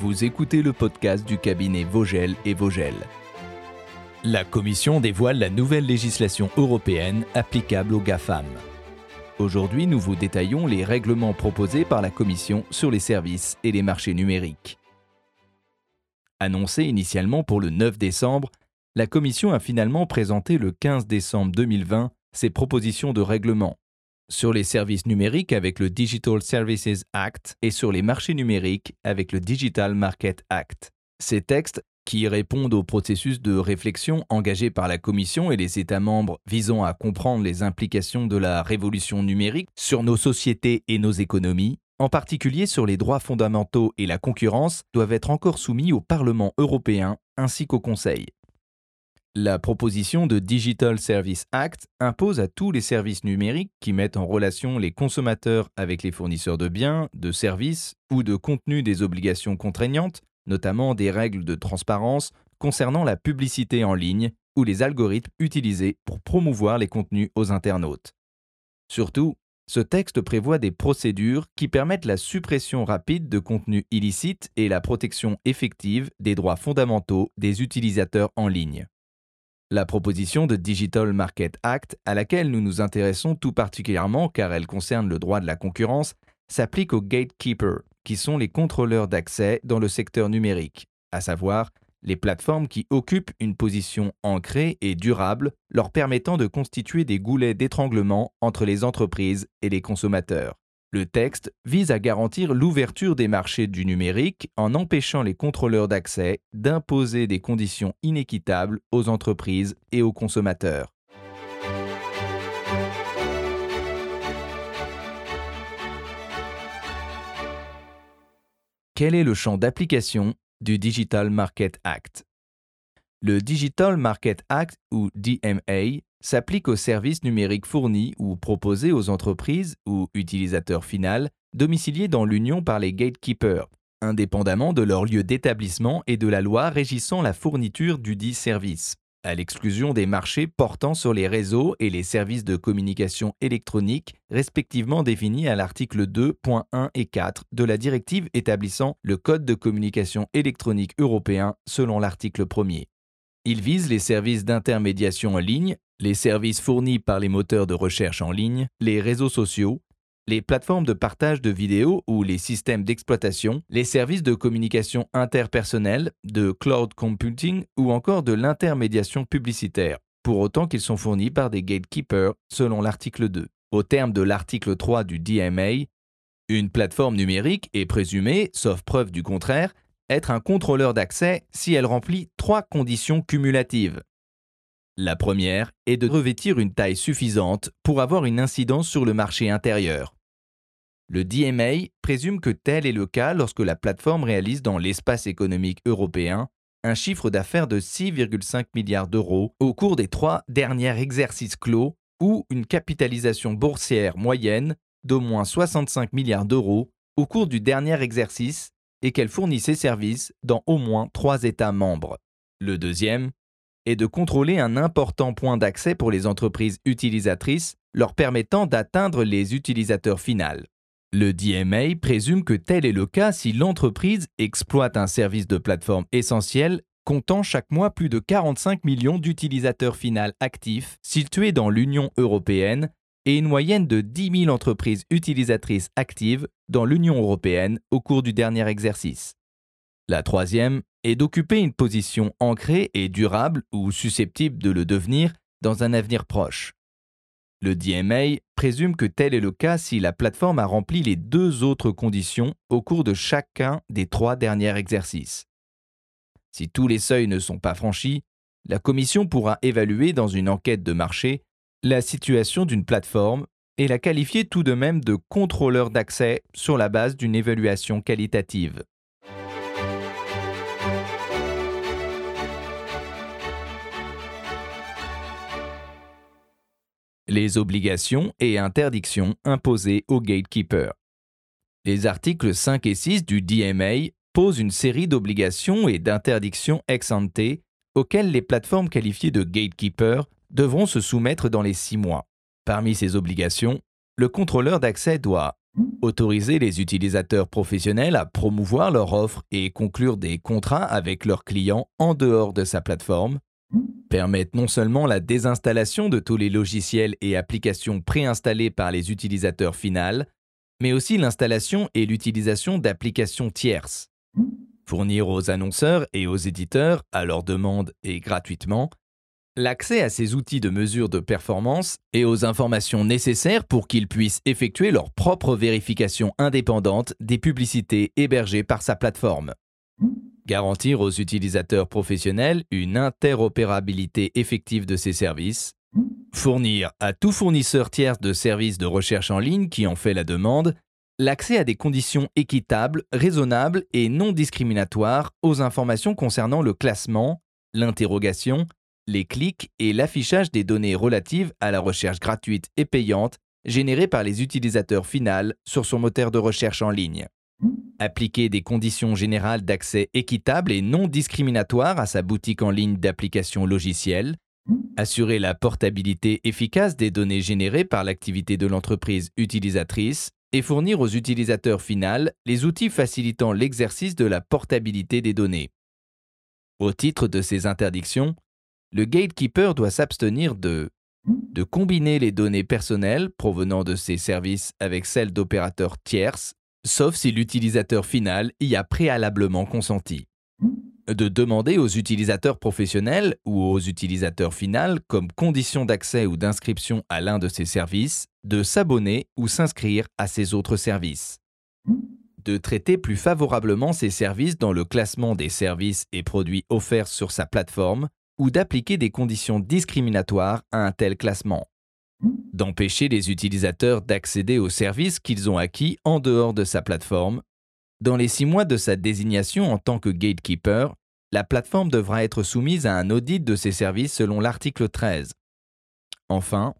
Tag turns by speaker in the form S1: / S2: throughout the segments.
S1: Vous écoutez le podcast du cabinet Vogel et Vogel. La Commission dévoile la nouvelle législation européenne applicable aux GAFAM. Aujourd'hui, nous vous détaillons les règlements proposés par la Commission sur les services et les marchés numériques. Annoncée initialement pour le 9 décembre, la Commission a finalement présenté le 15 décembre 2020 ses propositions de règlement sur les services numériques avec le Digital Services Act et sur les marchés numériques avec le Digital Market Act. Ces textes, qui répondent au processus de réflexion engagé par la Commission et les États membres visant à comprendre les implications de la révolution numérique sur nos sociétés et nos économies, en particulier sur les droits fondamentaux et la concurrence, doivent être encore soumis au Parlement européen ainsi qu'au Conseil. La proposition de Digital Service Act impose à tous les services numériques qui mettent en relation les consommateurs avec les fournisseurs de biens, de services ou de contenus des obligations contraignantes, notamment des règles de transparence concernant la publicité en ligne ou les algorithmes utilisés pour promouvoir les contenus aux internautes. Surtout, ce texte prévoit des procédures qui permettent la suppression rapide de contenus illicites et la protection effective des droits fondamentaux des utilisateurs en ligne. La proposition de Digital Market Act, à laquelle nous nous intéressons tout particulièrement car elle concerne le droit de la concurrence, s'applique aux gatekeepers, qui sont les contrôleurs d'accès dans le secteur numérique, à savoir les plateformes qui occupent une position ancrée et durable, leur permettant de constituer des goulets d'étranglement entre les entreprises et les consommateurs. Le texte vise à garantir l'ouverture des marchés du numérique en empêchant les contrôleurs d'accès d'imposer des conditions inéquitables aux entreprises et aux consommateurs. Quel est le champ d'application du Digital Market Act? Le Digital Market Act, ou DMA, s'applique aux services numériques fournis ou proposés aux entreprises ou utilisateurs finaux domiciliés dans l'Union par les gatekeepers, indépendamment de leur lieu d'établissement et de la loi régissant la fourniture du dit service, à l'exclusion des marchés portant sur les réseaux et les services de communication électronique, respectivement définis à l'article 2.1 et 4 de la directive établissant le Code de communication électronique européen selon l'article 1er. Il vise les services d'intermédiation en ligne, les services fournis par les moteurs de recherche en ligne, les réseaux sociaux, les plateformes de partage de vidéos ou les systèmes d'exploitation, les services de communication interpersonnelle, de cloud computing ou encore de l'intermédiation publicitaire, pour autant qu'ils sont fournis par des gatekeepers selon l'article 2. Au terme de l'article 3 du DMA, une plateforme numérique est présumée, sauf preuve du contraire, être un contrôleur d'accès si elle remplit trois conditions cumulatives. La première est de revêtir une taille suffisante pour avoir une incidence sur le marché intérieur. Le DMA présume que tel est le cas lorsque la plateforme réalise dans l'espace économique européen un chiffre d'affaires de 6,5 milliards d'euros au cours des trois derniers exercices clos ou une capitalisation boursière moyenne d'au moins 65 milliards d'euros au cours du dernier exercice et qu'elle fournit ses services dans au moins trois États membres. Le deuxième et de contrôler un important point d'accès pour les entreprises utilisatrices, leur permettant d'atteindre les utilisateurs finaux. Le DMA présume que tel est le cas si l'entreprise exploite un service de plateforme essentiel comptant chaque mois plus de 45 millions d'utilisateurs finaux actifs situés dans l'Union européenne et une moyenne de 10 000 entreprises utilisatrices actives dans l'Union européenne au cours du dernier exercice. La troisième est d'occuper une position ancrée et durable ou susceptible de le devenir dans un avenir proche. Le DMA présume que tel est le cas si la plateforme a rempli les deux autres conditions au cours de chacun des trois derniers exercices. Si tous les seuils ne sont pas franchis, la Commission pourra évaluer dans une enquête de marché la situation d'une plateforme et la qualifier tout de même de contrôleur d'accès sur la base d'une évaluation qualitative. Les obligations et interdictions imposées aux gatekeepers. Les articles 5 et 6 du DMA posent une série d'obligations et d'interdictions ex ante auxquelles les plateformes qualifiées de gatekeepers devront se soumettre dans les six mois. Parmi ces obligations, le contrôleur d'accès doit Autoriser les utilisateurs professionnels à promouvoir leur offre et conclure des contrats avec leurs clients en dehors de sa plateforme. Permettre non seulement la désinstallation de tous les logiciels et applications préinstallés par les utilisateurs finals, mais aussi l'installation et l'utilisation d'applications tierces. Fournir aux annonceurs et aux éditeurs, à leur demande et gratuitement, l'accès à ces outils de mesure de performance et aux informations nécessaires pour qu'ils puissent effectuer leur propre vérification indépendante des publicités hébergées par sa plateforme. Garantir aux utilisateurs professionnels une interopérabilité effective de ces services. Fournir à tout fournisseur tiers de services de recherche en ligne qui en fait la demande l'accès à des conditions équitables, raisonnables et non discriminatoires aux informations concernant le classement, l'interrogation, les clics et l'affichage des données relatives à la recherche gratuite et payante générée par les utilisateurs finaux sur son moteur de recherche en ligne. Appliquer des conditions générales d'accès équitables et non discriminatoires à sa boutique en ligne d'applications logicielles. Assurer la portabilité efficace des données générées par l'activité de l'entreprise utilisatrice et fournir aux utilisateurs finaux les outils facilitant l'exercice de la portabilité des données. Au titre de ces interdictions, le gatekeeper doit s'abstenir de combiner les données personnelles provenant de ces services avec celles d'opérateurs tierces, sauf si l'utilisateur final y a préalablement consenti. De demander aux utilisateurs professionnels ou aux utilisateurs finaux, comme condition d'accès ou d'inscription à l'un de ces services, de s'abonner ou s'inscrire à ces autres services. De traiter plus favorablement ces services dans le classement des services et produits offerts sur sa plateforme, ou d'appliquer des conditions discriminatoires à un tel classement. D'empêcher les utilisateurs d'accéder aux services qu'ils ont acquis en dehors de sa plateforme. Dans les six mois de sa désignation en tant que gatekeeper, la plateforme devra être soumise à un audit de ses services selon l'article 13. Enfin,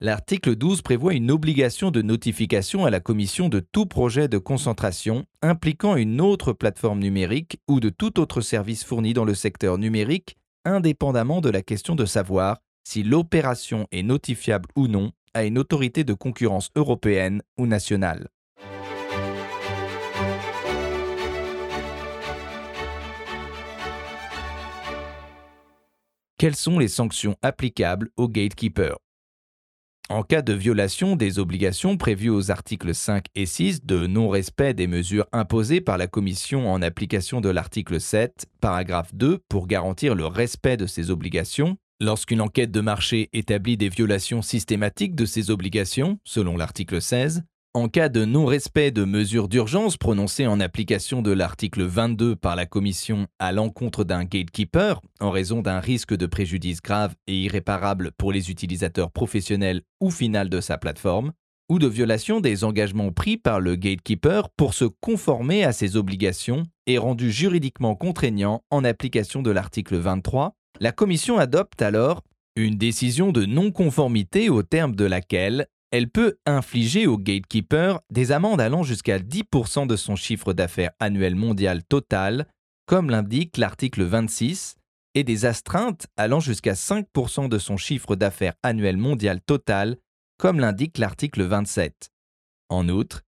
S1: l'article 12 prévoit une obligation de notification à la commission de tout projet de concentration impliquant une autre plateforme numérique ou de tout autre service fourni dans le secteur numérique indépendamment de la question de savoir si l'opération est notifiable ou non à une autorité de concurrence européenne ou nationale. Quelles sont les sanctions applicables aux gatekeepers en cas de violation des obligations prévues aux articles 5 et 6 de non-respect des mesures imposées par la Commission en application de l'article 7, paragraphe 2, pour garantir le respect de ces obligations, lorsqu'une enquête de marché établit des violations systématiques de ces obligations, selon l'article 16, en cas de non-respect de mesures d'urgence prononcées en application de l'article 22 par la Commission à l'encontre d'un gatekeeper en raison d'un risque de préjudice grave et irréparable pour les utilisateurs professionnels ou finaux de sa plateforme, ou de violation des engagements pris par le gatekeeper pour se conformer à ses obligations et rendu juridiquement contraignant en application de l'article 23, la Commission adopte alors une décision de non-conformité au terme de laquelle elle peut infliger au gatekeeper des amendes allant jusqu'à 10% de son chiffre d'affaires annuel mondial total, comme l'indique l'article 26, et des astreintes allant jusqu'à 5% de son chiffre d'affaires annuel mondial total, comme l'indique l'article 27. En outre,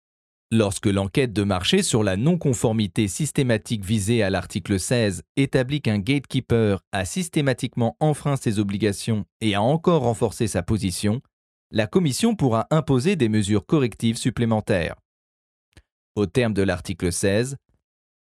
S1: lorsque l'enquête de marché sur la non-conformité systématique visée à l'article 16 établit qu'un gatekeeper a systématiquement enfreint ses obligations et a encore renforcé sa position, la Commission pourra imposer des mesures correctives supplémentaires. Au terme de l'article 16,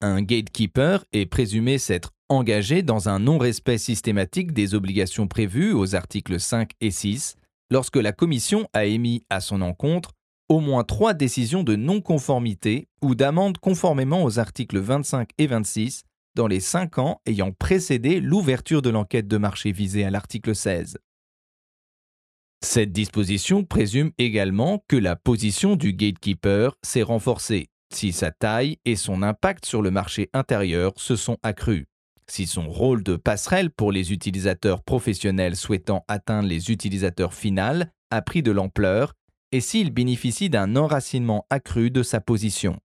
S1: un gatekeeper est présumé s'être engagé dans un non-respect systématique des obligations prévues aux articles 5 et 6 lorsque la Commission a émis à son encontre au moins trois décisions de non-conformité ou d'amende conformément aux articles 25 et 26 dans les cinq ans ayant précédé l'ouverture de l'enquête de marché visée à l'article 16. Cette disposition présume également que la position du gatekeeper s'est renforcée si sa taille et son impact sur le marché intérieur se sont accrus, si son rôle de passerelle pour les utilisateurs professionnels souhaitant atteindre les utilisateurs finaux a pris de l'ampleur et s'il bénéficie d'un enracinement accru de sa position.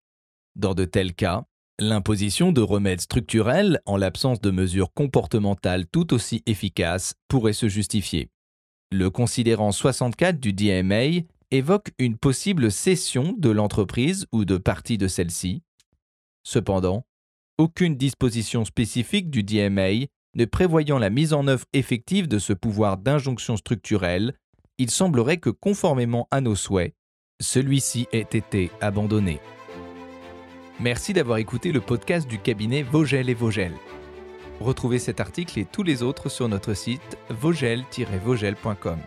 S1: Dans de tels cas, l'imposition de remèdes structurels en l'absence de mesures comportementales tout aussi efficaces pourrait se justifier. Le considérant 64 du DMA évoque une possible cession de l'entreprise ou de partie de celle-ci. Cependant, aucune disposition spécifique du DMA ne prévoyant la mise en œuvre effective de ce pouvoir d'injonction structurelle, il semblerait que conformément à nos souhaits, celui-ci ait été abandonné. Merci d'avoir écouté le podcast du cabinet Vogel et Vogel. Retrouvez cet article et tous les autres sur notre site vogel-vogel.com.